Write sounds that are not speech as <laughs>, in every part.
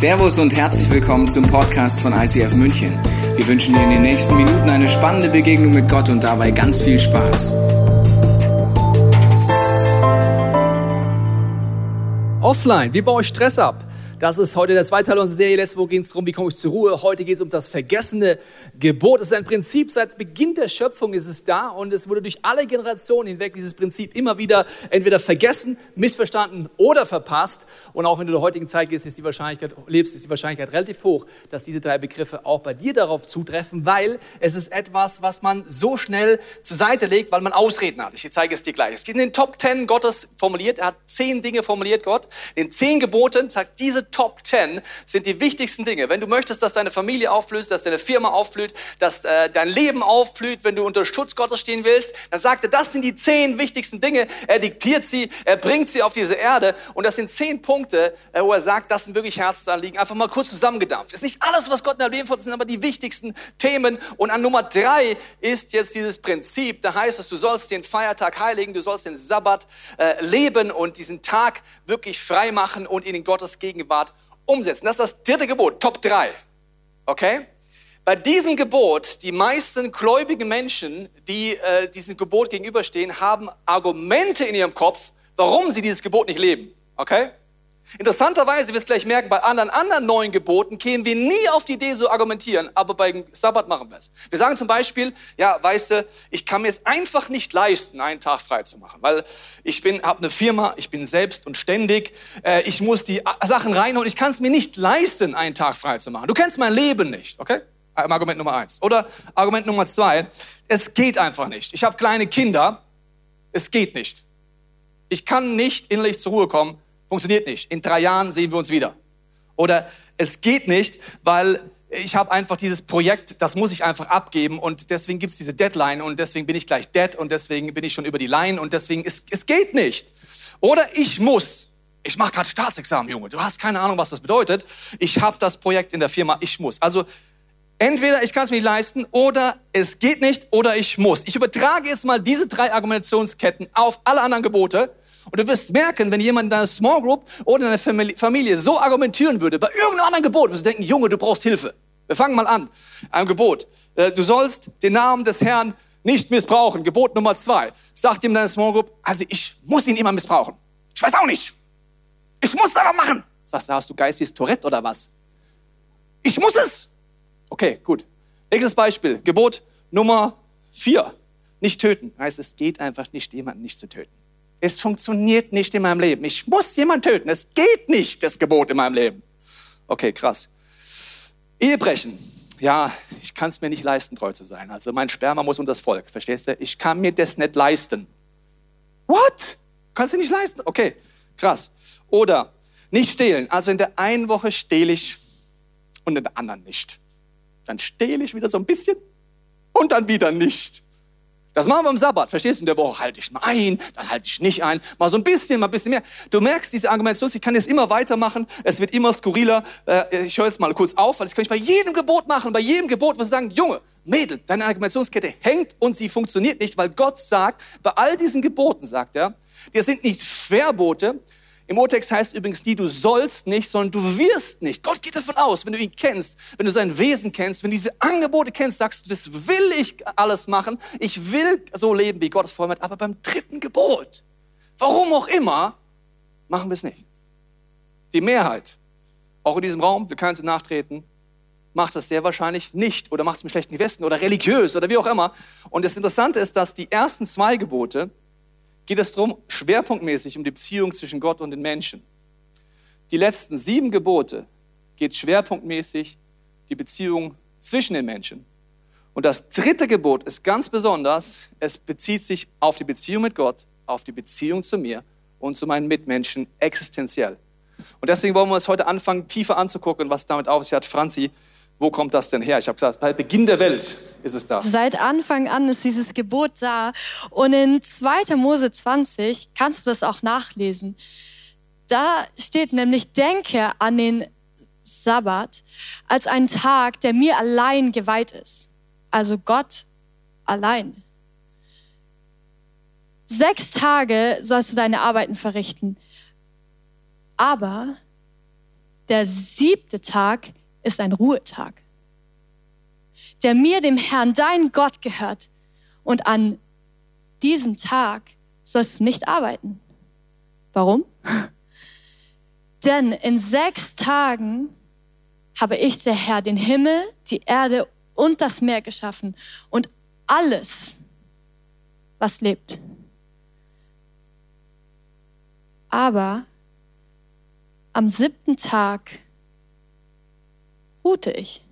Servus und herzlich willkommen zum Podcast von ICF München. Wir wünschen dir in den nächsten Minuten eine spannende Begegnung mit Gott und dabei ganz viel Spaß. Offline, wie baue ich Stress ab? Das ist heute der zweite Teil unserer Serie. Letzte Woche ging es darum, wie komme ich zur Ruhe. Heute geht es um das vergessene Gebot. Es ist ein Prinzip, seit Beginn der Schöpfung ist es da und es wurde durch alle Generationen hinweg dieses Prinzip immer wieder entweder vergessen, missverstanden oder verpasst. Und auch wenn du in der heutigen Zeit gehst, ist die Wahrscheinlichkeit, lebst, ist die Wahrscheinlichkeit relativ hoch, dass diese drei Begriffe auch bei dir darauf zutreffen, weil es ist etwas, was man so schnell zur Seite legt, weil man Ausreden hat. Ich zeige es dir gleich. Es geht in den Top Ten Gottes formuliert. Er hat zehn Dinge formuliert, Gott. In zehn Geboten sagt diese Top 10 sind die wichtigsten Dinge. Wenn du möchtest, dass deine Familie aufblüht, dass deine Firma aufblüht, dass äh, dein Leben aufblüht, wenn du unter Schutz Gottes stehen willst, dann sagt er, das sind die zehn wichtigsten Dinge. Er diktiert sie, er bringt sie auf diese Erde und das sind zehn Punkte, äh, wo er sagt, das sind wirklich Herzensanliegen. Einfach mal kurz zusammengedampft. Ist nicht alles, was Gott in deinem Leben fordert, sind aber die wichtigsten Themen. Und an Nummer drei ist jetzt dieses Prinzip, da heißt es, du sollst den Feiertag heiligen, du sollst den Sabbat äh, leben und diesen Tag wirklich frei machen und in Gottes Gegenwart umsetzen. Das ist das dritte Gebot, Top 3. Okay? Bei diesem Gebot, die meisten gläubigen Menschen, die äh, diesem Gebot gegenüberstehen, haben Argumente in ihrem Kopf, warum sie dieses Gebot nicht leben. Okay? Interessanterweise, wirst du gleich merken, bei anderen, anderen neuen Geboten kämen wir nie auf die Idee, so argumentieren, aber beim Sabbat machen wir es. Wir sagen zum Beispiel, ja, weißt du, ich kann mir es einfach nicht leisten, einen Tag frei zu machen, weil ich bin, habe eine Firma, ich bin selbst und ständig, äh, ich muss die Sachen reinholen, ich kann es mir nicht leisten, einen Tag frei zu machen. Du kennst mein Leben nicht, okay? Argument Nummer eins. Oder Argument Nummer zwei, es geht einfach nicht. Ich habe kleine Kinder, es geht nicht. Ich kann nicht innerlich zur Ruhe kommen, Funktioniert nicht. In drei Jahren sehen wir uns wieder. Oder es geht nicht, weil ich habe einfach dieses Projekt, das muss ich einfach abgeben und deswegen gibt es diese Deadline und deswegen bin ich gleich dead und deswegen bin ich schon über die Line und deswegen, es, es geht nicht. Oder ich muss. Ich mache gerade Staatsexamen, Junge. Du hast keine Ahnung, was das bedeutet. Ich habe das Projekt in der Firma, ich muss. Also entweder ich kann es mir nicht leisten oder es geht nicht oder ich muss. Ich übertrage jetzt mal diese drei Argumentationsketten auf alle anderen Gebote und du wirst merken, wenn jemand in deiner Small Group oder in deiner Familie so argumentieren würde, bei irgendeinem anderen Gebot, wirst du denken, Junge, du brauchst Hilfe. Wir fangen mal an. Ein Gebot. Äh, du sollst den Namen des Herrn nicht missbrauchen. Gebot Nummer zwei. Sagt ihm deine Small Group, also ich muss ihn immer missbrauchen. Ich weiß auch nicht. Ich muss es aber machen. Sagst du, hast du geistiges Tourette oder was? Ich muss es. Okay, gut. Nächstes Beispiel. Gebot Nummer vier. Nicht töten. Heißt, es geht einfach nicht, jemanden nicht zu töten. Es funktioniert nicht in meinem Leben. Ich muss jemanden töten. Es geht nicht, das Gebot in meinem Leben. Okay, krass. Ehebrechen. Ja, ich kann es mir nicht leisten, treu zu sein. Also mein Sperma muss unter das Volk. Verstehst du? Ich kann mir das nicht leisten. What? Kannst du nicht leisten? Okay, krass. Oder nicht stehlen. Also in der einen Woche stehle ich und in der anderen nicht. Dann stehle ich wieder so ein bisschen und dann wieder nicht. Das machen wir am Sabbat, verstehst du? In der Woche halte ich mal ein, dann halte ich nicht ein, mal so ein bisschen, mal ein bisschen mehr. Du merkst diese Argumentation, ich kann jetzt immer weitermachen, es wird immer skurriler. Äh, ich höre jetzt mal kurz auf, weil das kann ich bei jedem Gebot machen, bei jedem Gebot, wo sie sagen, Junge, Mädel, deine Argumentationskette hängt und sie funktioniert nicht, weil Gott sagt, bei all diesen Geboten, sagt er, die sind nicht Verbote, im Urtext heißt übrigens nie, du sollst nicht, sondern du wirst nicht. Gott geht davon aus, wenn du ihn kennst, wenn du sein Wesen kennst, wenn du diese Angebote kennst, sagst du, das will ich alles machen. Ich will so leben, wie Gott es vorhat. Aber beim dritten Gebot, warum auch immer, machen wir es nicht. Die Mehrheit, auch in diesem Raum, wir können sie nachtreten, macht das sehr wahrscheinlich nicht oder macht es mit schlechten Westen oder religiös oder wie auch immer. Und das Interessante ist, dass die ersten zwei Gebote, geht es darum, schwerpunktmäßig um die Beziehung zwischen Gott und den Menschen. Die letzten sieben Gebote geht schwerpunktmäßig die Beziehung zwischen den Menschen. Und das dritte Gebot ist ganz besonders, es bezieht sich auf die Beziehung mit Gott, auf die Beziehung zu mir und zu meinen Mitmenschen existenziell. Und deswegen wollen wir uns heute anfangen, tiefer anzugucken, was damit auf sich hat. Franzi, wo kommt das denn her? Ich habe gesagt, bei Beginn der Welt ist es da. Seit Anfang an ist dieses Gebot da. Und in 2. Mose 20 kannst du das auch nachlesen. Da steht nämlich, denke an den Sabbat als einen Tag, der mir allein geweiht ist. Also Gott allein. Sechs Tage sollst du deine Arbeiten verrichten. Aber der siebte Tag ist ein Ruhetag, der mir, dem Herrn, dein Gott gehört. Und an diesem Tag sollst du nicht arbeiten. Warum? <laughs> Denn in sechs Tagen habe ich, der Herr, den Himmel, die Erde und das Meer geschaffen und alles, was lebt. Aber am siebten Tag ruhte ich.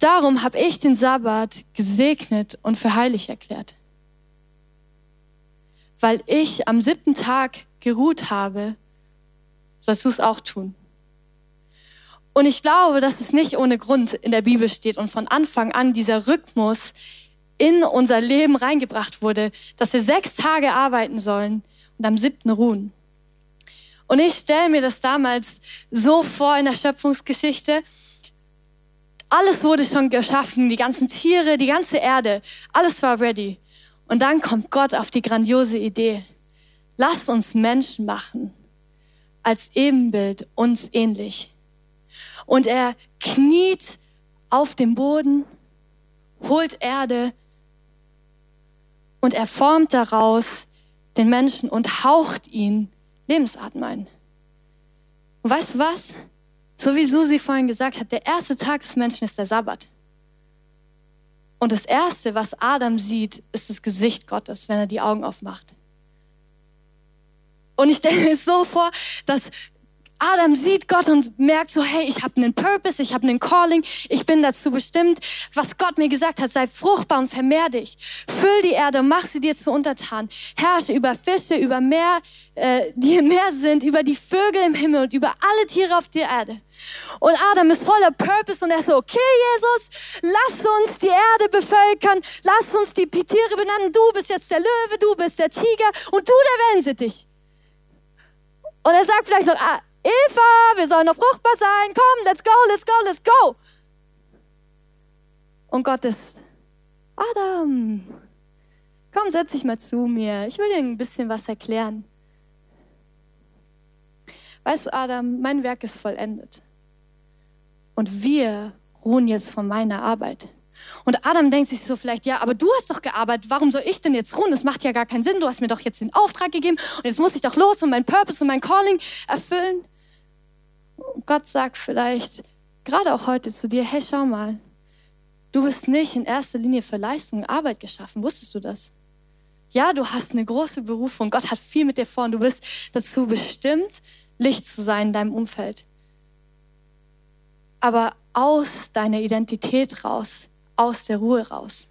Darum habe ich den Sabbat gesegnet und für heilig erklärt. Weil ich am siebten Tag geruht habe, sollst du es auch tun. Und ich glaube, dass es nicht ohne Grund in der Bibel steht und von Anfang an dieser Rhythmus in unser Leben reingebracht wurde, dass wir sechs Tage arbeiten sollen und am siebten ruhen. Und ich stelle mir das damals so vor in der Schöpfungsgeschichte. Alles wurde schon geschaffen, die ganzen Tiere, die ganze Erde, alles war ready. Und dann kommt Gott auf die grandiose Idee. Lasst uns Menschen machen, als Ebenbild uns ähnlich. Und er kniet auf dem Boden, holt Erde und er formt daraus den Menschen und haucht ihn Lebensatem ein. Und weißt du was? So wie Susi vorhin gesagt hat, der erste Tag des Menschen ist der Sabbat. Und das Erste, was Adam sieht, ist das Gesicht Gottes, wenn er die Augen aufmacht. Und ich stelle mir so vor, dass Adam sieht Gott und merkt so, hey, ich habe einen Purpose, ich habe einen Calling, ich bin dazu bestimmt, was Gott mir gesagt hat, sei fruchtbar und vermehr dich. Füll die Erde, mach sie dir zu untertan. Herrsche über Fische, über Meer, äh, die im Meer sind, über die Vögel im Himmel und über alle Tiere auf der Erde. Und Adam ist voller Purpose und er so, okay, Jesus, lass uns die Erde bevölkern, lass uns die Tiere benennen. Du bist jetzt der Löwe, du bist der Tiger und du der Wellensittich. Und er sagt vielleicht noch, ah, Eva, wir sollen noch fruchtbar sein. Komm, let's go, let's go, let's go. Und Gott ist, Adam, komm, setz dich mal zu mir. Ich will dir ein bisschen was erklären. Weißt du, Adam, mein Werk ist vollendet. Und wir ruhen jetzt von meiner Arbeit. Und Adam denkt sich so vielleicht, ja, aber du hast doch gearbeitet, warum soll ich denn jetzt ruhen? Das macht ja gar keinen Sinn, du hast mir doch jetzt den Auftrag gegeben und jetzt muss ich doch los und mein Purpose und mein Calling erfüllen. Gott sagt vielleicht, gerade auch heute zu dir, hey, schau mal, du bist nicht in erster Linie für Leistung und Arbeit geschaffen. Wusstest du das? Ja, du hast eine große Berufung. Gott hat viel mit dir vor und du bist dazu bestimmt, Licht zu sein in deinem Umfeld. Aber aus deiner Identität raus, aus der Ruhe raus.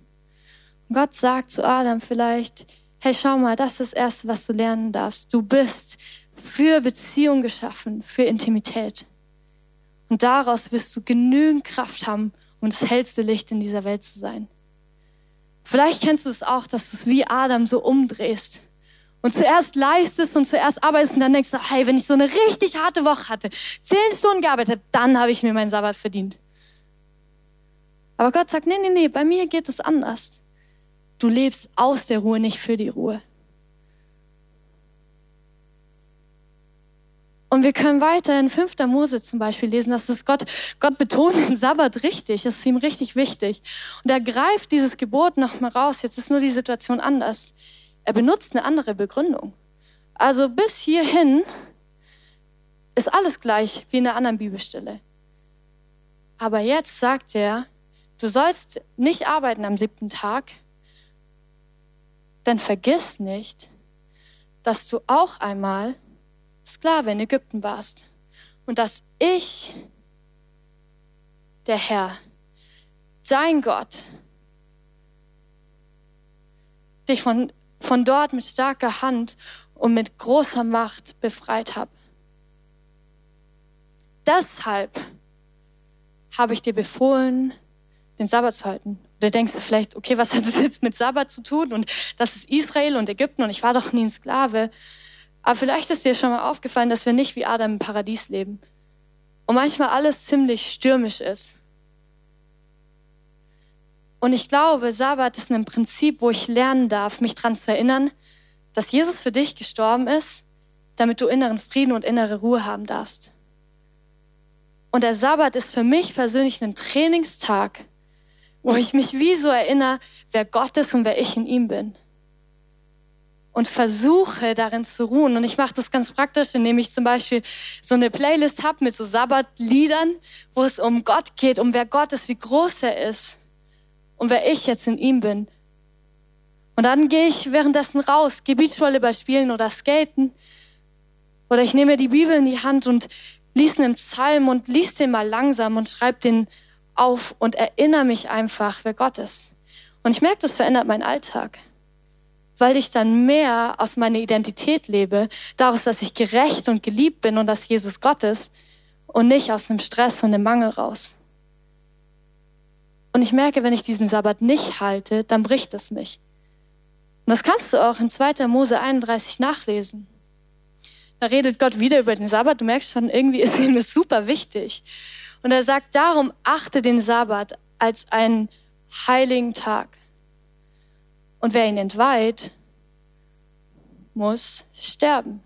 Und Gott sagt zu Adam vielleicht, hey, schau mal, das ist das Erste, was du lernen darfst. Du bist für Beziehung geschaffen, für Intimität. Und daraus wirst du genügend Kraft haben, um das hellste Licht in dieser Welt zu sein. Vielleicht kennst du es auch, dass du es wie Adam so umdrehst und zuerst leistest und zuerst arbeitest und dann denkst du, hey, wenn ich so eine richtig harte Woche hatte, zehn Stunden gearbeitet dann habe ich mir meinen Sabbat verdient. Aber Gott sagt, nee, nee, nee, bei mir geht es anders. Du lebst aus der Ruhe, nicht für die Ruhe. Und wir können weiter in 5. Mose zum Beispiel lesen, dass es Gott, Gott betont den Sabbat richtig, das ist ihm richtig wichtig. Und er greift dieses Gebot nochmal raus. Jetzt ist nur die Situation anders. Er benutzt eine andere Begründung. Also bis hierhin ist alles gleich wie in der anderen Bibelstelle. Aber jetzt sagt er, du sollst nicht arbeiten am siebten Tag, denn vergiss nicht, dass du auch einmal Sklave in Ägypten warst und dass ich, der Herr, dein Gott, dich von, von dort mit starker Hand und mit großer Macht befreit habe. Deshalb habe ich dir befohlen, den Sabbat zu halten. Oder denkst du vielleicht, okay, was hat das jetzt mit Sabbat zu tun? Und das ist Israel und Ägypten und ich war doch nie ein Sklave. Aber vielleicht ist dir schon mal aufgefallen, dass wir nicht wie Adam im Paradies leben und manchmal alles ziemlich stürmisch ist. Und ich glaube, Sabbat ist ein Prinzip, wo ich lernen darf, mich daran zu erinnern, dass Jesus für dich gestorben ist, damit du inneren Frieden und innere Ruhe haben darfst. Und der Sabbat ist für mich persönlich ein Trainingstag, wo ich mich wie so erinnere, wer Gott ist und wer ich in ihm bin. Und versuche darin zu ruhen. Und ich mache das ganz praktisch, indem ich zum Beispiel so eine Playlist habe mit so Sabbatliedern, wo es um Gott geht, um wer Gott ist, wie groß er ist und wer ich jetzt in ihm bin. Und dann gehe ich währenddessen raus, gehe Beachvolleyball spielen oder skaten. Oder ich nehme die Bibel in die Hand und lies einen Psalm und lies den mal langsam und schreib den auf und erinnere mich einfach, wer Gott ist. Und ich merke, das verändert meinen Alltag, weil ich dann mehr aus meiner Identität lebe, daraus, dass ich gerecht und geliebt bin und dass Jesus Gott ist und nicht aus einem Stress und einem Mangel raus. Und ich merke, wenn ich diesen Sabbat nicht halte, dann bricht es mich. Und das kannst du auch in 2. Mose 31 nachlesen. Da redet Gott wieder über den Sabbat. Du merkst schon, irgendwie ist ihm das super wichtig. Und er sagt, darum achte den Sabbat als einen heiligen Tag. Und wer ihn entweiht, muss sterben.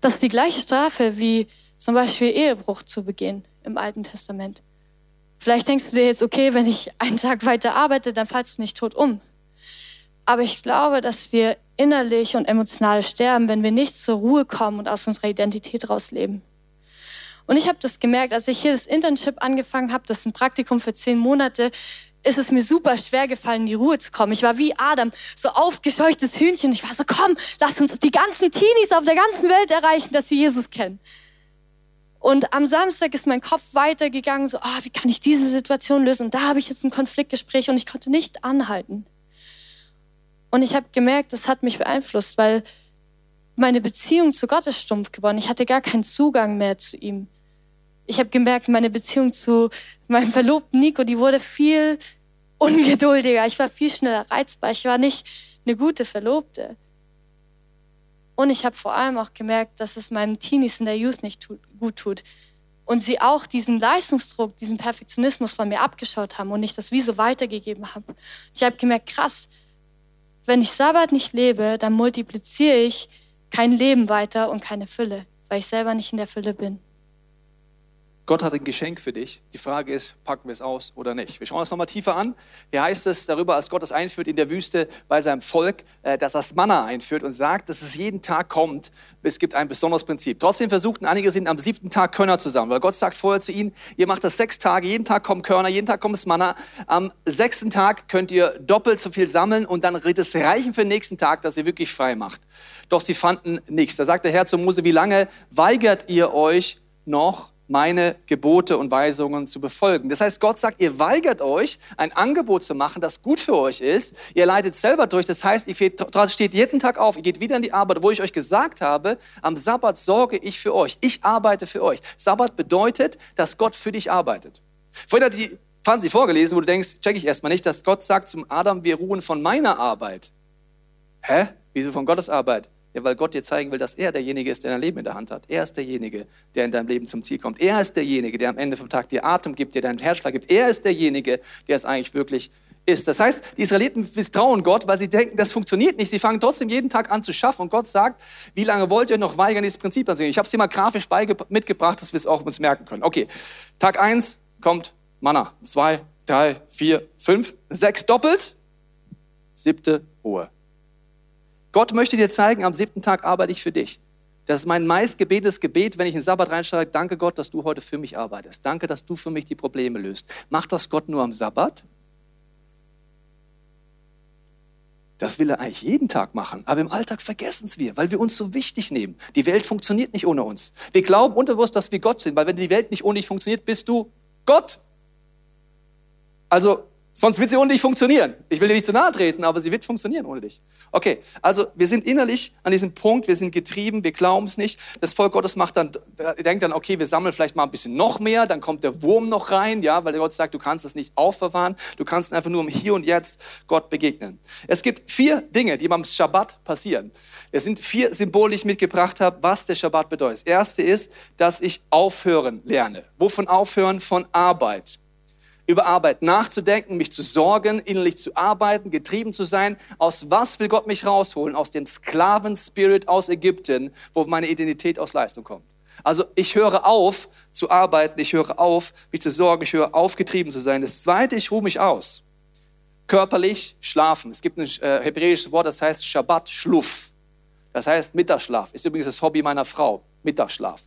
Das ist die gleiche Strafe wie zum Beispiel Ehebruch zu begehen im Alten Testament. Vielleicht denkst du dir jetzt, okay, wenn ich einen Tag weiter arbeite, dann fallst du nicht tot um. Aber ich glaube, dass wir innerlich und emotional sterben, wenn wir nicht zur Ruhe kommen und aus unserer Identität rausleben. Und ich habe das gemerkt, als ich hier das Internship angefangen habe, das ist ein Praktikum für zehn Monate, ist es mir super schwer gefallen, in die Ruhe zu kommen. Ich war wie Adam, so aufgescheuchtes Hühnchen. Ich war so, komm, lass uns die ganzen Teenies auf der ganzen Welt erreichen, dass sie Jesus kennen. Und am Samstag ist mein Kopf weitergegangen, so, ah, wie kann ich diese Situation lösen? Und da habe ich jetzt ein Konfliktgespräch und ich konnte nicht anhalten. Und ich habe gemerkt, das hat mich beeinflusst, weil meine Beziehung zu Gott ist stumpf geworden. Ich hatte gar keinen Zugang mehr zu ihm. Ich habe gemerkt, meine Beziehung zu meinem Verlobten Nico, die wurde viel ungeduldiger. Ich war viel schneller reizbar. Ich war nicht eine gute Verlobte. Und ich habe vor allem auch gemerkt, dass es meinen Teenies in der Youth nicht tut, gut tut. Und sie auch diesen Leistungsdruck, diesen Perfektionismus von mir abgeschaut haben und ich das wie so weitergegeben habe. Ich habe gemerkt, krass, wenn ich Sabbat nicht lebe, dann multipliziere ich kein Leben weiter und keine Fülle, weil ich selber nicht in der Fülle bin. Gott hat ein Geschenk für dich. Die Frage ist, packen wir es aus oder nicht? Wir schauen uns nochmal tiefer an. Hier heißt es darüber, als Gott es einführt in der Wüste bei seinem Volk, äh, dass er das Manna einführt und sagt, dass es jeden Tag kommt. Es gibt ein besonderes Prinzip. Trotzdem versuchten einige sind am siebten Tag Körner zusammen, weil Gott sagt vorher zu ihnen, ihr macht das sechs Tage, jeden Tag kommen Körner, jeden Tag kommt das Manna. Am sechsten Tag könnt ihr doppelt so viel sammeln und dann wird es reichen für den nächsten Tag, dass ihr wirklich frei macht. Doch sie fanden nichts. Da sagt der Herr zu Mose, wie lange weigert ihr euch noch meine Gebote und Weisungen zu befolgen. Das heißt, Gott sagt, ihr weigert euch, ein Angebot zu machen, das gut für euch ist. Ihr leidet selber durch. Das heißt, ihr steht jeden Tag auf, ihr geht wieder in die Arbeit, wo ich euch gesagt habe, am Sabbat sorge ich für euch. Ich arbeite für euch. Sabbat bedeutet, dass Gott für dich arbeitet. Vorhin hat die Fancy vorgelesen, wo du denkst, check ich erstmal nicht, dass Gott sagt zum Adam, wir ruhen von meiner Arbeit. Hä? Wieso von Gottes Arbeit? Ja, weil Gott dir zeigen will, dass er derjenige ist, der dein Leben in der Hand hat. Er ist derjenige, der in deinem Leben zum Ziel kommt. Er ist derjenige, der am Ende vom Tag dir Atem gibt, dir deinen Herzschlag gibt. Er ist derjenige, der es eigentlich wirklich ist. Das heißt, die Israeliten misstrauen Gott, weil sie denken, das funktioniert nicht. Sie fangen trotzdem jeden Tag an zu schaffen. Und Gott sagt, wie lange wollt ihr noch weigern, dieses Prinzip anzusehen? Ich habe es dir mal grafisch mitgebracht, dass wir es auch uns merken können. Okay, Tag eins kommt Manna. Zwei, drei, vier, fünf, sechs doppelt. Siebte Ruhe. Gott möchte dir zeigen, am siebten Tag arbeite ich für dich. Das ist mein meistgebetes Gebet, wenn ich in den Sabbat reinschreibe. Danke Gott, dass du heute für mich arbeitest. Danke, dass du für mich die Probleme löst. Macht das Gott nur am Sabbat? Das will er eigentlich jeden Tag machen, aber im Alltag vergessen es wir, weil wir uns so wichtig nehmen. Die Welt funktioniert nicht ohne uns. Wir glauben unterbewusst, dass wir Gott sind, weil wenn die Welt nicht ohne dich funktioniert, bist du Gott. Also Sonst wird sie ohne dich funktionieren. Ich will dir nicht zu nahe treten, aber sie wird funktionieren ohne dich. Okay, also wir sind innerlich an diesem Punkt, wir sind getrieben, wir glauben es nicht. Das Volk Gottes macht dann, denkt dann, okay, wir sammeln vielleicht mal ein bisschen noch mehr, dann kommt der Wurm noch rein, ja, weil Gott sagt, du kannst es nicht aufbewahren, du kannst einfach nur im Hier und Jetzt Gott begegnen. Es gibt vier Dinge, die beim Schabbat passieren. Es sind vier Symbole, die ich mitgebracht habe, was der Schabbat bedeutet. Das erste ist, dass ich aufhören lerne. Wovon aufhören? Von Arbeit. Über Arbeit nachzudenken, mich zu sorgen, innerlich zu arbeiten, getrieben zu sein. Aus was will Gott mich rausholen? Aus dem Sklaven-Spirit aus Ägypten, wo meine Identität aus Leistung kommt. Also ich höre auf zu arbeiten, ich höre auf, mich zu sorgen, ich höre auf, getrieben zu sein. Das Zweite, ich ruhe mich aus. Körperlich schlafen. Es gibt ein äh, hebräisches Wort, das heißt Shabbat, Schluff. Das heißt Mittagsschlaf. Ist übrigens das Hobby meiner Frau, Mittagsschlaf.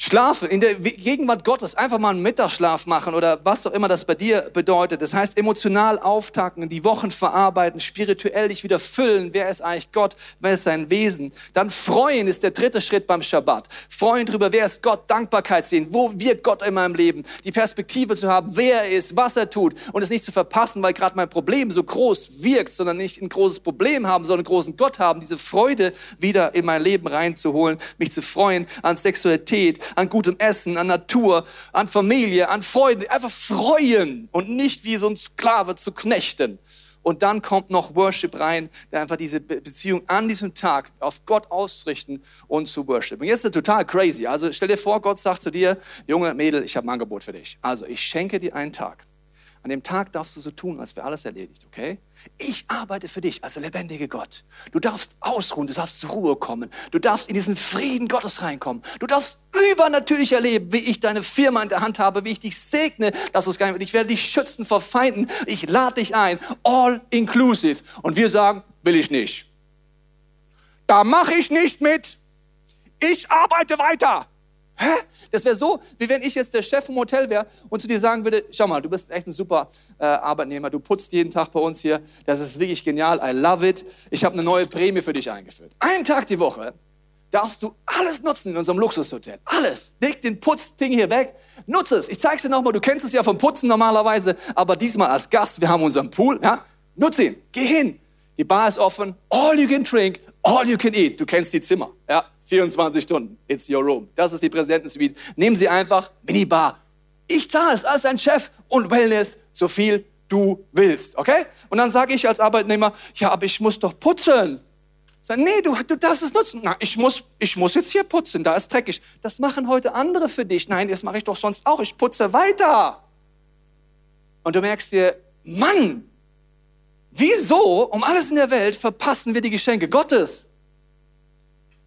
Schlafen, in der Gegenwart Gottes einfach mal einen Mittagsschlaf machen oder was auch immer das bei dir bedeutet. Das heißt, emotional auftanken, die Wochen verarbeiten, spirituell dich wieder füllen. Wer ist eigentlich Gott? Wer ist sein Wesen? Dann freuen ist der dritte Schritt beim Schabbat. Freuen darüber, wer ist Gott? Dankbarkeit sehen. Wo wirkt Gott in meinem Leben? Die Perspektive zu haben, wer er ist, was er tut und es nicht zu verpassen, weil gerade mein Problem so groß wirkt, sondern nicht ein großes Problem haben, sondern einen großen Gott haben. Diese Freude wieder in mein Leben reinzuholen, mich zu freuen an Sexualität, an gutem Essen, an Natur, an Familie, an Freude. Einfach freuen und nicht wie so ein Sklave zu knechten. Und dann kommt noch Worship rein, der einfach diese Beziehung an diesem Tag auf Gott ausrichten und zu Worship. Und jetzt ist es total crazy. Also stell dir vor, Gott sagt zu dir, junge Mädel, ich habe ein Angebot für dich. Also ich schenke dir einen Tag. An dem Tag darfst du so tun, als wäre alles erledigt, okay? Ich arbeite für dich als der lebendige Gott. Du darfst ausruhen, du darfst zur Ruhe kommen, du darfst in diesen Frieden Gottes reinkommen. Du darfst übernatürlich erleben, wie ich deine Firma in der Hand habe, wie ich dich segne, dass du es gar nicht Ich werde dich schützen vor Feinden. Ich lade dich ein, all inclusive. Und wir sagen, will ich nicht. Da mache ich nicht mit. Ich arbeite weiter. Hä? Das wäre so, wie wenn ich jetzt der Chef im Hotel wäre und zu dir sagen würde, schau mal, du bist echt ein super äh, Arbeitnehmer, du putzt jeden Tag bei uns hier, das ist wirklich genial, I love it. Ich habe eine neue Prämie für dich eingeführt. Einen Tag die Woche darfst du alles nutzen in unserem Luxushotel. Alles. Leg den Putzding hier weg, nutze es. Ich zeige dir nochmal, du kennst es ja vom Putzen normalerweise, aber diesmal als Gast, wir haben unseren Pool, ja? Nutze ihn, geh hin. Die Bar ist offen, all you can drink, all you can eat. Du kennst die Zimmer, ja? 24 Stunden. It's your room. Das ist die Präsidentensuite. Nehmen Sie einfach Minibar. Ich zahle es als ein Chef und Wellness so viel du willst, okay? Und dann sage ich als Arbeitnehmer, ja, aber ich muss doch putzen. Sag, nee, du, du darfst es nutzen. Na, ich muss, ich muss jetzt hier putzen, da ist dreckig. Das machen heute andere für dich. Nein, das mache ich doch sonst auch. Ich putze weiter. Und du merkst dir, Mann, wieso um alles in der Welt verpassen wir die Geschenke Gottes?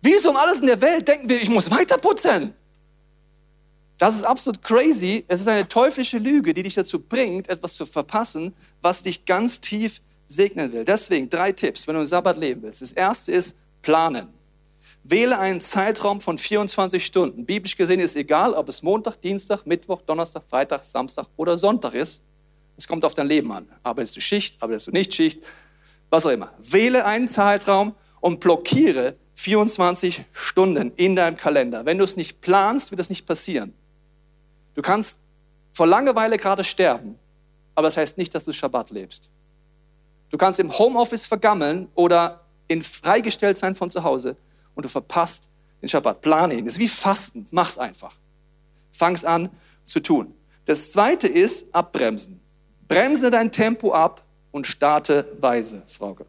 Wieso um alles in der Welt denken wir, ich muss weiter putzen? Das ist absolut crazy. Es ist eine teuflische Lüge, die dich dazu bringt, etwas zu verpassen, was dich ganz tief segnen will. Deswegen drei Tipps, wenn du im Sabbat leben willst. Das erste ist planen. Wähle einen Zeitraum von 24 Stunden. Biblisch gesehen ist egal, ob es Montag, Dienstag, Mittwoch, Donnerstag, Freitag, Samstag oder Sonntag ist. Es kommt auf dein Leben an. Arbeitest du Schicht, arbeitest du nicht Schicht, was auch immer. Wähle einen Zeitraum und blockiere 24 Stunden in deinem Kalender. Wenn du es nicht planst, wird das nicht passieren. Du kannst vor Langeweile gerade sterben, aber das heißt nicht, dass du Schabbat lebst. Du kannst im Homeoffice vergammeln oder in freigestellt sein von zu Hause und du verpasst den Schabbat. Plane ihn. Das ist wie Fasten. Mach's einfach. Fang's an zu tun. Das zweite ist abbremsen. Bremse dein Tempo ab und starte weise, Frauke.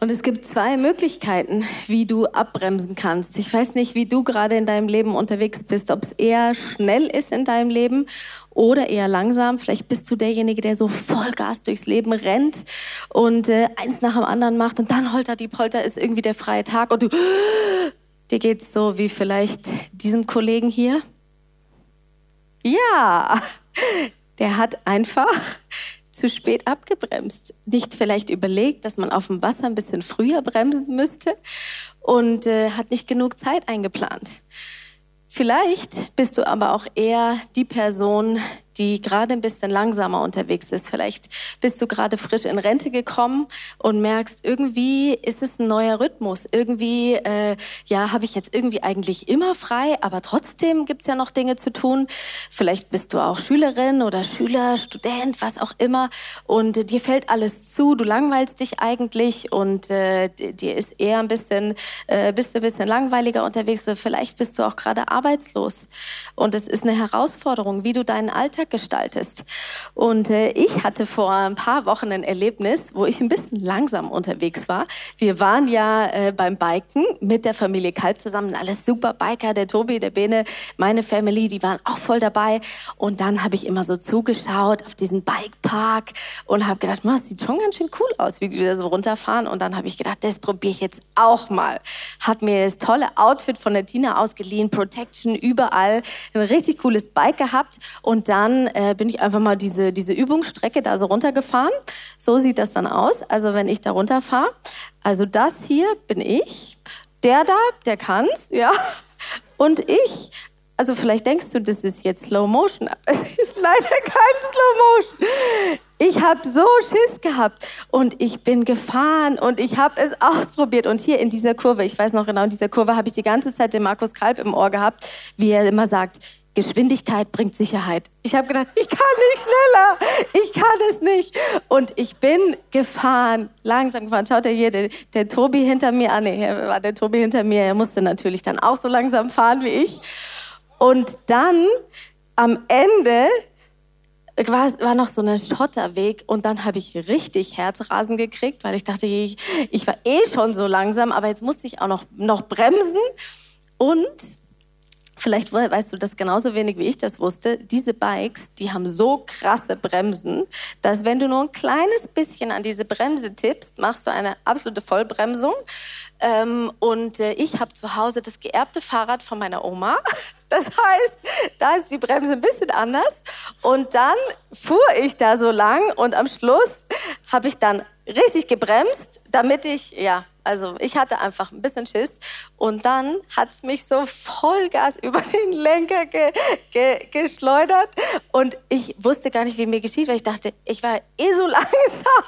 Und es gibt zwei Möglichkeiten, wie du abbremsen kannst. Ich weiß nicht, wie du gerade in deinem Leben unterwegs bist, ob es eher schnell ist in deinem Leben oder eher langsam. Vielleicht bist du derjenige, der so Vollgas durchs Leben rennt und äh, eins nach dem anderen macht und dann holter die Polter ist irgendwie der freie Tag und du, <gasps> dir geht's so wie vielleicht diesem Kollegen hier. Ja, der hat einfach zu spät abgebremst. Nicht vielleicht überlegt, dass man auf dem Wasser ein bisschen früher bremsen müsste und äh, hat nicht genug Zeit eingeplant. Vielleicht bist du aber auch eher die Person, die gerade ein bisschen langsamer unterwegs ist. Vielleicht bist du gerade frisch in Rente gekommen und merkst, irgendwie ist es ein neuer Rhythmus. Irgendwie, äh, ja, habe ich jetzt irgendwie eigentlich immer frei, aber trotzdem gibt's ja noch Dinge zu tun. Vielleicht bist du auch Schülerin oder Schüler, Student, was auch immer. Und äh, dir fällt alles zu, du langweilst dich eigentlich und äh, dir ist eher ein bisschen, äh, bist du ein bisschen langweiliger unterwegs. Oder vielleicht bist du auch gerade arbeitslos. Und es ist eine Herausforderung, wie du deinen Alltag Alltag gestaltest. Und äh, ich hatte vor ein paar Wochen ein Erlebnis, wo ich ein bisschen langsam unterwegs war. Wir waren ja äh, beim Biken mit der Familie Kalb zusammen, alles super Biker, der Tobi, der Bene, meine Family, die waren auch voll dabei. Und dann habe ich immer so zugeschaut auf diesen Bikepark und habe gedacht, das sieht schon ganz schön cool aus, wie die da so runterfahren. Und dann habe ich gedacht, das probiere ich jetzt auch mal. Habe mir das tolle Outfit von der Tina ausgeliehen, Protection überall, ein richtig cooles Bike gehabt. Und dann äh, bin ich einfach mal diese, diese Übungsstrecke da so runtergefahren. So sieht das dann aus, also wenn ich da runterfahre. Also das hier bin ich. Der da, der kann's, ja. Und ich, also vielleicht denkst du, das ist jetzt Slow Motion, aber es ist leider kein Slow Motion. Ich habe so Schiss gehabt und ich bin gefahren und ich habe es ausprobiert. Und hier in dieser Kurve, ich weiß noch genau, in dieser Kurve habe ich die ganze Zeit den Markus Kalb im Ohr gehabt, wie er immer sagt, Geschwindigkeit bringt Sicherheit. Ich habe gedacht, ich kann nicht schneller, ich kann es nicht. Und ich bin gefahren, langsam gefahren. Schaut ihr hier, der, der Tobi hinter mir, ah nee, war der Tobi hinter mir, er musste natürlich dann auch so langsam fahren wie ich. Und dann am Ende war, war noch so ein Schotterweg und dann habe ich richtig Herzrasen gekriegt, weil ich dachte, ich, ich war eh schon so langsam, aber jetzt musste ich auch noch, noch bremsen und vielleicht weißt du das genauso wenig wie ich das wusste, diese Bikes, die haben so krasse Bremsen, dass wenn du nur ein kleines bisschen an diese Bremse tippst, machst du eine absolute Vollbremsung. Ähm, und äh, ich habe zu Hause das geerbte Fahrrad von meiner Oma. <laughs> Das heißt, da ist die Bremse ein bisschen anders. Und dann fuhr ich da so lang und am Schluss habe ich dann richtig gebremst, damit ich, ja, also ich hatte einfach ein bisschen Schiss und dann hat es mich so Vollgas über den Lenker ge ge geschleudert und ich wusste gar nicht, wie mir geschieht, weil ich dachte, ich war eh so <laughs> langsam.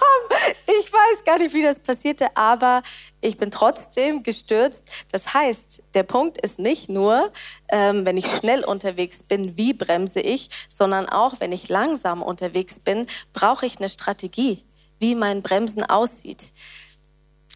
Ich weiß gar nicht, wie das passierte, aber ich bin trotzdem gestürzt. Das heißt, der Punkt ist nicht nur, ähm, wenn ich schnell unterwegs bin, wie bremse ich, sondern auch, wenn ich langsam unterwegs bin, brauche ich eine Strategie, wie mein Bremsen aussieht.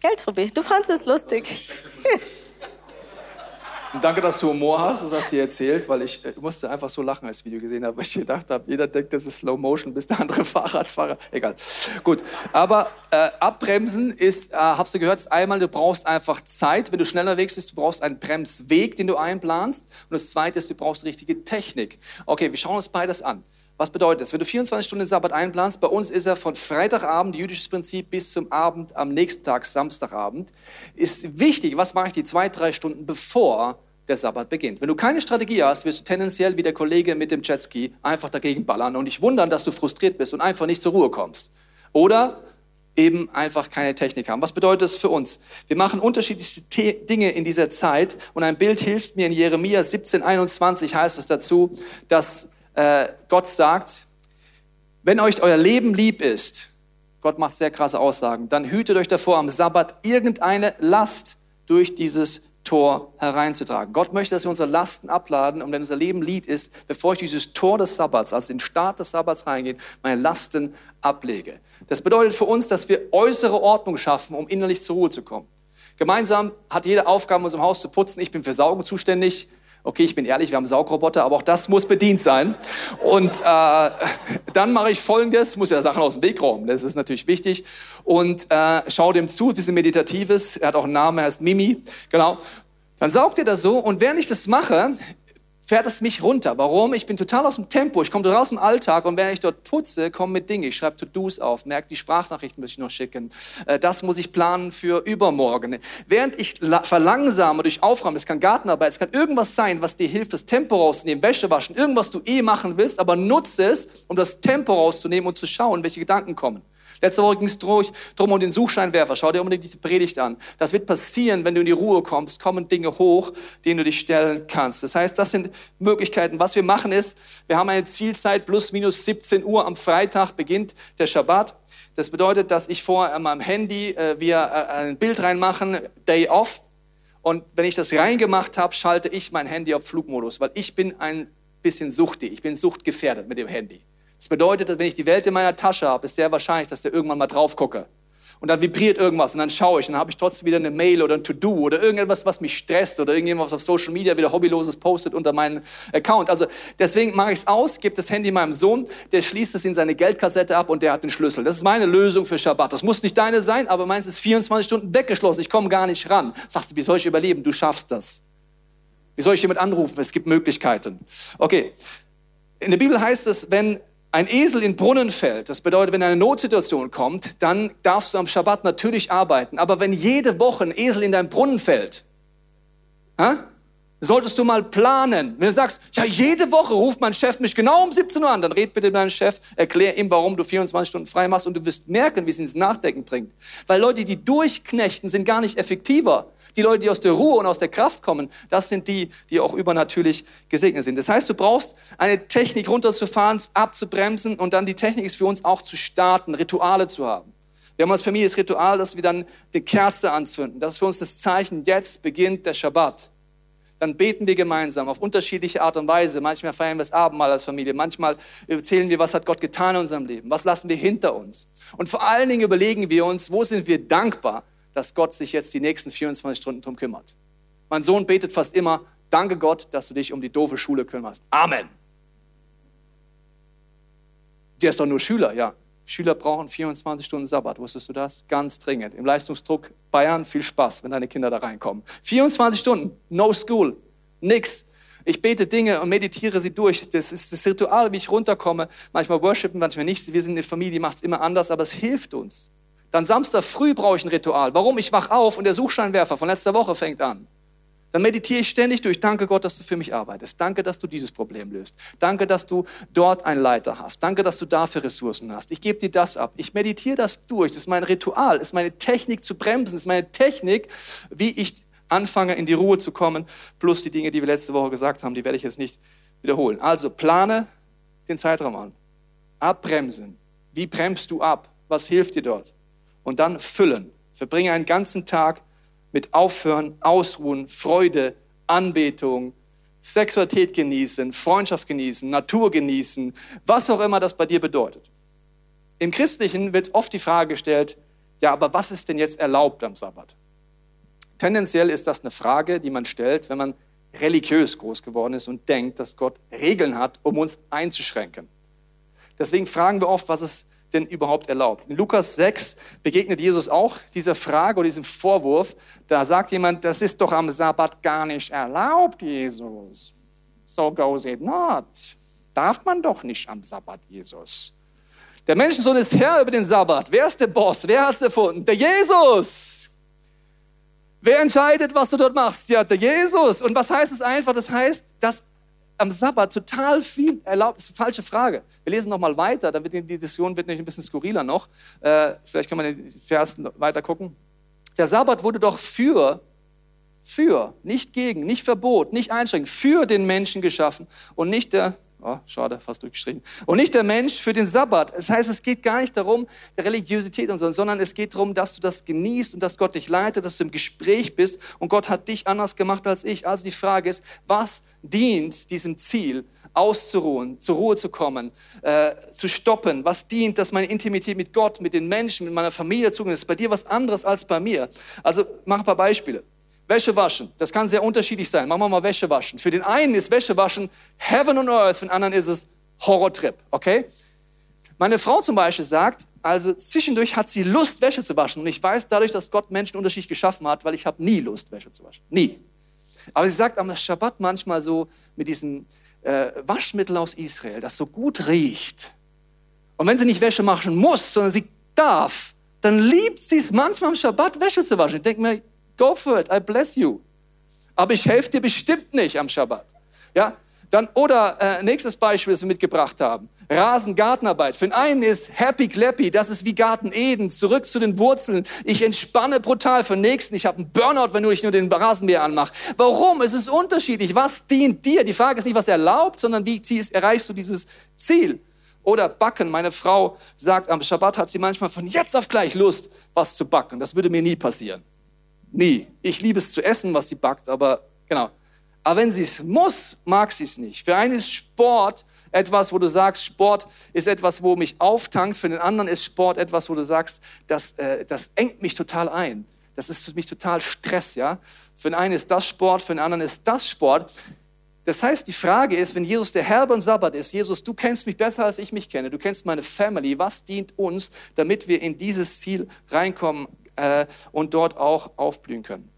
Gell, Tobi? Du fandest es lustig. <laughs> Danke, dass du Humor hast, das hast du erzählt, weil ich äh, musste einfach so lachen, als ich das Video gesehen habe, weil ich gedacht habe, jeder denkt, das ist Slow Motion, bis der andere <laughs> Fahrradfahrer. Egal. Gut. Aber äh, abbremsen ist, äh, hast du gehört, ist einmal, du brauchst einfach Zeit. Wenn du schneller unterwegs bist, du brauchst einen Bremsweg, den du einplanst. Und das zweite ist, du brauchst richtige Technik. Okay, wir schauen uns beides an. Was bedeutet das? Wenn du 24 Stunden den Sabbat einplanst, bei uns ist er von Freitagabend, jüdisches Prinzip, bis zum Abend, am nächsten Tag, Samstagabend, ist wichtig, was mache ich die zwei, drei Stunden bevor der Sabbat beginnt. Wenn du keine Strategie hast, wirst du tendenziell wie der Kollege mit dem Jetski einfach dagegen ballern und dich wundern, dass du frustriert bist und einfach nicht zur Ruhe kommst. Oder eben einfach keine Technik haben. Was bedeutet das für uns? Wir machen unterschiedlichste Dinge in dieser Zeit und ein Bild hilft mir in Jeremia 17, 21 heißt es dazu, dass äh, Gott sagt, wenn euch euer Leben lieb ist, Gott macht sehr krasse Aussagen, dann hütet euch davor, am Sabbat irgendeine Last durch dieses Tor hereinzutragen. Gott möchte, dass wir unsere Lasten abladen und wenn unser Leben Lied ist, bevor ich dieses Tor des Sabbats, also den Start des Sabbats reingehe, meine Lasten ablege. Das bedeutet für uns, dass wir äußere Ordnung schaffen, um innerlich zur Ruhe zu kommen. Gemeinsam hat jede Aufgabe, unserem Haus zu putzen. Ich bin für Saugen zuständig. Okay, ich bin ehrlich, wir haben Saugroboter, aber auch das muss bedient sein. Und äh, dann mache ich Folgendes, muss ja Sachen aus dem Weg räumen, das ist natürlich wichtig. Und äh, schau dem zu, ein bisschen meditatives, er hat auch einen Namen, er heißt Mimi, genau. Dann saugt er das so und während ich das mache, fährt es mich runter. Warum? Ich bin total aus dem Tempo. Ich komme total aus dem Alltag und wenn ich dort putze, kommen mit Dingen. Ich schreibe To-Dos auf, merke, die Sprachnachrichten muss ich noch schicken. Äh, das muss ich planen für übermorgen. Während ich verlangsame durch Aufräumen, es kann Gartenarbeit, es kann irgendwas sein, was dir hilft, das Tempo rauszunehmen, Wäsche waschen, irgendwas du eh machen willst, aber nutze es, um das Tempo rauszunehmen und zu schauen, welche Gedanken kommen. Letzte Woche ging es drum um den Suchscheinwerfer. Schau dir unbedingt diese Predigt an. Das wird passieren, wenn du in die Ruhe kommst. Kommen Dinge hoch, denen du dich stellen kannst. Das heißt, das sind Möglichkeiten. Was wir machen ist, wir haben eine Zielzeit plus minus 17 Uhr. Am Freitag beginnt der Schabbat. Das bedeutet, dass ich vor meinem Handy äh, wir äh, ein Bild reinmachen, Day Off. Und wenn ich das reingemacht habe, schalte ich mein Handy auf Flugmodus, weil ich bin ein bisschen suchtig. Ich bin suchtgefährdet mit dem Handy. Das bedeutet, dass wenn ich die Welt in meiner Tasche habe, ist sehr wahrscheinlich, dass der irgendwann mal drauf gucke. Und dann vibriert irgendwas und dann schaue ich und dann habe ich trotzdem wieder eine Mail oder ein To-Do oder irgendetwas, was mich stresst oder irgendjemand, was auf Social Media wieder hobbyloses postet unter meinen Account. Also deswegen mache ich es aus, gebe das Handy meinem Sohn, der schließt es in seine Geldkassette ab und der hat den Schlüssel. Das ist meine Lösung für Schabbat. Das muss nicht deine sein, aber meins ist 24 Stunden weggeschlossen. Ich komme gar nicht ran. Sagst du, wie soll ich überleben? Du schaffst das. Wie soll ich jemand anrufen? Es gibt Möglichkeiten. Okay. In der Bibel heißt es, wenn ein Esel in Brunnen fällt, das bedeutet, wenn eine Notsituation kommt, dann darfst du am Schabbat natürlich arbeiten. Aber wenn jede Woche ein Esel in deinen Brunnen fällt, äh, solltest du mal planen. Wenn du sagst, ja, jede Woche ruft mein Chef mich genau um 17 Uhr an, dann red bitte mit deinem Chef, erklär ihm, warum du 24 Stunden frei machst und du wirst merken, wie es ins Nachdenken bringt. Weil Leute, die durchknechten, sind gar nicht effektiver. Die Leute, die aus der Ruhe und aus der Kraft kommen, das sind die, die auch übernatürlich gesegnet sind. Das heißt, du brauchst eine Technik runterzufahren, abzubremsen und dann die Technik ist für uns auch zu starten, Rituale zu haben. Wir haben als Familie das Ritual, dass wir dann die Kerze anzünden. Das ist für uns das Zeichen, jetzt beginnt der Schabbat. Dann beten wir gemeinsam auf unterschiedliche Art und Weise. Manchmal feiern wir das Abendmahl als Familie. Manchmal erzählen wir, was hat Gott getan in unserem Leben. Was lassen wir hinter uns. Und vor allen Dingen überlegen wir uns, wo sind wir dankbar, dass Gott sich jetzt die nächsten 24 Stunden darum kümmert. Mein Sohn betet fast immer, danke Gott, dass du dich um die doofe Schule kümmerst. Amen. Der ist doch nur Schüler, ja. Schüler brauchen 24 Stunden Sabbat, wusstest du das? Ganz dringend. Im Leistungsdruck Bayern, viel Spaß, wenn deine Kinder da reinkommen. 24 Stunden, no school, nix. Ich bete Dinge und meditiere sie durch. Das ist das Ritual, wie ich runterkomme. Manchmal worshipen, manchmal nicht. Wir sind eine Familie, macht es immer anders, aber es hilft uns. Dann Samstag früh brauche ich ein Ritual. Warum? Ich wach auf und der Suchscheinwerfer von letzter Woche fängt an. Dann meditiere ich ständig durch. Danke Gott, dass du für mich arbeitest. Danke, dass du dieses Problem löst. Danke, dass du dort einen Leiter hast. Danke, dass du dafür Ressourcen hast. Ich gebe dir das ab. Ich meditiere das durch. Das ist mein Ritual. Das ist meine Technik zu bremsen. Das ist meine Technik, wie ich anfange, in die Ruhe zu kommen. Plus die Dinge, die wir letzte Woche gesagt haben, die werde ich jetzt nicht wiederholen. Also plane den Zeitraum an. Abbremsen. Wie bremst du ab? Was hilft dir dort? Und dann füllen. Verbringe einen ganzen Tag mit Aufhören, Ausruhen, Freude, Anbetung, Sexualität genießen, Freundschaft genießen, Natur genießen, was auch immer das bei dir bedeutet. Im Christlichen wird oft die Frage gestellt, ja, aber was ist denn jetzt erlaubt am Sabbat? Tendenziell ist das eine Frage, die man stellt, wenn man religiös groß geworden ist und denkt, dass Gott Regeln hat, um uns einzuschränken. Deswegen fragen wir oft, was ist denn überhaupt erlaubt? In Lukas 6 begegnet Jesus auch dieser Frage oder diesem Vorwurf. Da sagt jemand, das ist doch am Sabbat gar nicht erlaubt, Jesus. So goes it not. Darf man doch nicht am Sabbat, Jesus. Der Menschensohn ist Herr über den Sabbat. Wer ist der Boss? Wer hat es erfunden? Der Jesus. Wer entscheidet, was du dort machst? Ja, der Jesus. Und was heißt es einfach? Das heißt, dass am Sabbat total viel erlaubt? Das ist eine falsche Frage. Wir lesen noch mal weiter, dann wird die Diskussion wird nämlich ein bisschen skurriler noch. Äh, vielleicht kann man den Vers weiter gucken. Der Sabbat wurde doch für, für, nicht gegen, nicht Verbot, nicht einschränkend, für den Menschen geschaffen und nicht der Oh, schade, fast durchgestrichen. Und nicht der Mensch für den Sabbat. Das heißt, es geht gar nicht darum, Religiosität und so, sondern es geht darum, dass du das genießt und dass Gott dich leitet, dass du im Gespräch bist und Gott hat dich anders gemacht als ich. Also die Frage ist, was dient diesem Ziel? auszuruhen, zur Ruhe zu kommen, äh, zu stoppen. Was dient, dass meine Intimität mit Gott, mit den Menschen, mit meiner Familie zugehen ist? Bei dir was anderes als bei mir. Also mach ein paar Beispiele. Wäsche waschen, das kann sehr unterschiedlich sein. Machen wir mal Wäsche waschen. Für den einen ist Wäsche waschen Heaven on Earth, für den anderen ist es Horrortrip, okay? Meine Frau zum Beispiel sagt, also zwischendurch hat sie Lust, Wäsche zu waschen. Und ich weiß dadurch, dass Gott Menschen unterschiedlich geschaffen hat, weil ich habe nie Lust, Wäsche zu waschen. Nie. Aber sie sagt am Schabbat manchmal so mit diesem äh, Waschmittel aus Israel, das so gut riecht. Und wenn sie nicht Wäsche machen muss, sondern sie darf, dann liebt sie es manchmal am Schabbat, Wäsche zu waschen. Ich denke mir, Go for it, I bless you. Aber ich helfe dir bestimmt nicht am Schabbat. Ja? Dann, oder äh, nächstes Beispiel, das wir mitgebracht haben. Rasen, Gartenarbeit. Für den einen ist Happy Clappy, das ist wie Garten Eden, zurück zu den Wurzeln. Ich entspanne brutal. Für den nächsten, ich habe einen Burnout, wenn ich nur den Rasenmäher anmache. Warum? Es ist unterschiedlich. Was dient dir? Die Frage ist nicht, was erlaubt, sondern wie erreichst du dieses Ziel? Oder backen. Meine Frau sagt, am Schabbat hat sie manchmal von jetzt auf gleich Lust, was zu backen. Das würde mir nie passieren. Nie. Ich liebe es zu essen, was sie backt, aber genau. Aber wenn sie es muss, mag sie es nicht. Für einen ist Sport etwas, wo du sagst, Sport ist etwas, wo mich auftankt. Für den anderen ist Sport etwas, wo du sagst, das, äh, das engt mich total ein. Das ist für mich total Stress, ja. Für den einen ist das Sport, für den anderen ist das Sport. Das heißt, die Frage ist, wenn Jesus der Herr beim Sabbat ist, Jesus, du kennst mich besser, als ich mich kenne, du kennst meine Family, was dient uns, damit wir in dieses Ziel reinkommen äh, und dort auch aufblühen können?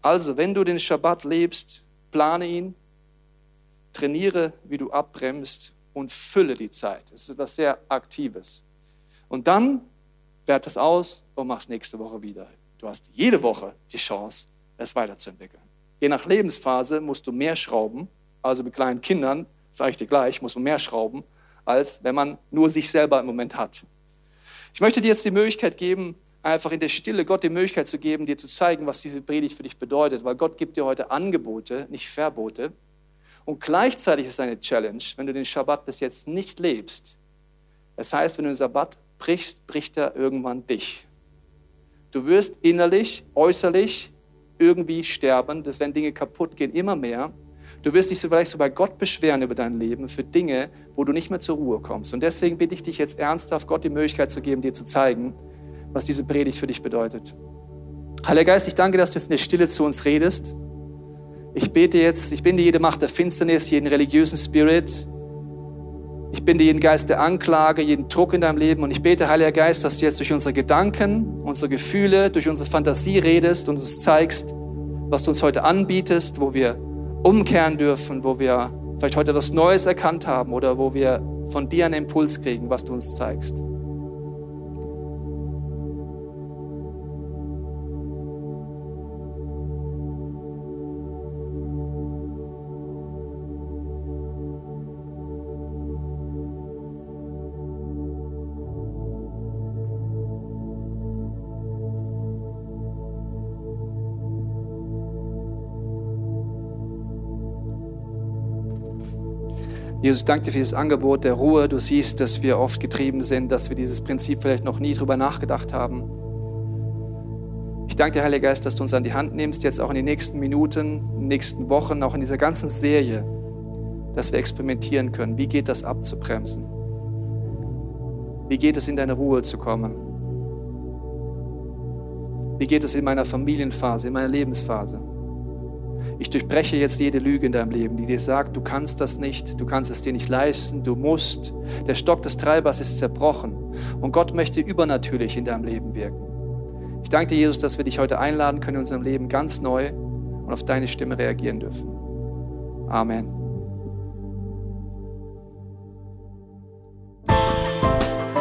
Also, wenn du den Schabbat lebst, plane ihn, trainiere, wie du abbremst und fülle die Zeit. Das ist etwas sehr Aktives. Und dann wert es aus und mach es nächste Woche wieder. Du hast jede Woche die Chance, es weiterzuentwickeln. Je nach Lebensphase musst du mehr schrauben. Also mit kleinen Kindern, sage ich dir gleich, muss man mehr schrauben, als wenn man nur sich selber im Moment hat. Ich möchte dir jetzt die Möglichkeit geben, einfach in der Stille Gott die Möglichkeit zu geben, dir zu zeigen, was diese Predigt für dich bedeutet, weil Gott gibt dir heute Angebote, nicht Verbote. Und gleichzeitig ist es eine Challenge, wenn du den Schabbat bis jetzt nicht lebst. Das heißt, wenn du den Sabbat brichst, bricht er irgendwann dich. Du wirst innerlich, äußerlich irgendwie sterben, dass wenn Dinge kaputt gehen, immer mehr. Du wirst dich so vielleicht so bei Gott beschweren über dein Leben für Dinge, wo du nicht mehr zur Ruhe kommst. Und deswegen bitte ich dich jetzt ernsthaft, Gott die Möglichkeit zu geben, dir zu zeigen, was diese Predigt für dich bedeutet. Heiliger Geist, ich danke, dass du jetzt in der Stille zu uns redest. Ich bete jetzt, ich binde jede Macht der Finsternis, jeden religiösen Spirit. Ich binde jeden Geist der Anklage, jeden Druck in deinem Leben. Und ich bete, Heiliger Geist, dass du jetzt durch unsere Gedanken, unsere Gefühle, durch unsere Fantasie redest und uns zeigst, was du uns heute anbietest, wo wir umkehren dürfen, wo wir vielleicht heute etwas Neues erkannt haben oder wo wir von dir einen Impuls kriegen, was du uns zeigst. Jesus, ich danke dir für dieses Angebot der Ruhe. Du siehst, dass wir oft getrieben sind, dass wir dieses Prinzip vielleicht noch nie drüber nachgedacht haben. Ich danke dir, Heiliger Geist, dass du uns an die Hand nimmst, jetzt auch in den nächsten Minuten, in den nächsten Wochen, auch in dieser ganzen Serie, dass wir experimentieren können. Wie geht das abzubremsen? Wie geht es in deine Ruhe zu kommen? Wie geht es in meiner Familienphase, in meiner Lebensphase? Ich durchbreche jetzt jede Lüge in deinem Leben, die dir sagt, du kannst das nicht, du kannst es dir nicht leisten, du musst. Der Stock des Treibers ist zerbrochen und Gott möchte übernatürlich in deinem Leben wirken. Ich danke dir, Jesus, dass wir dich heute einladen können in unserem Leben ganz neu und auf deine Stimme reagieren dürfen. Amen.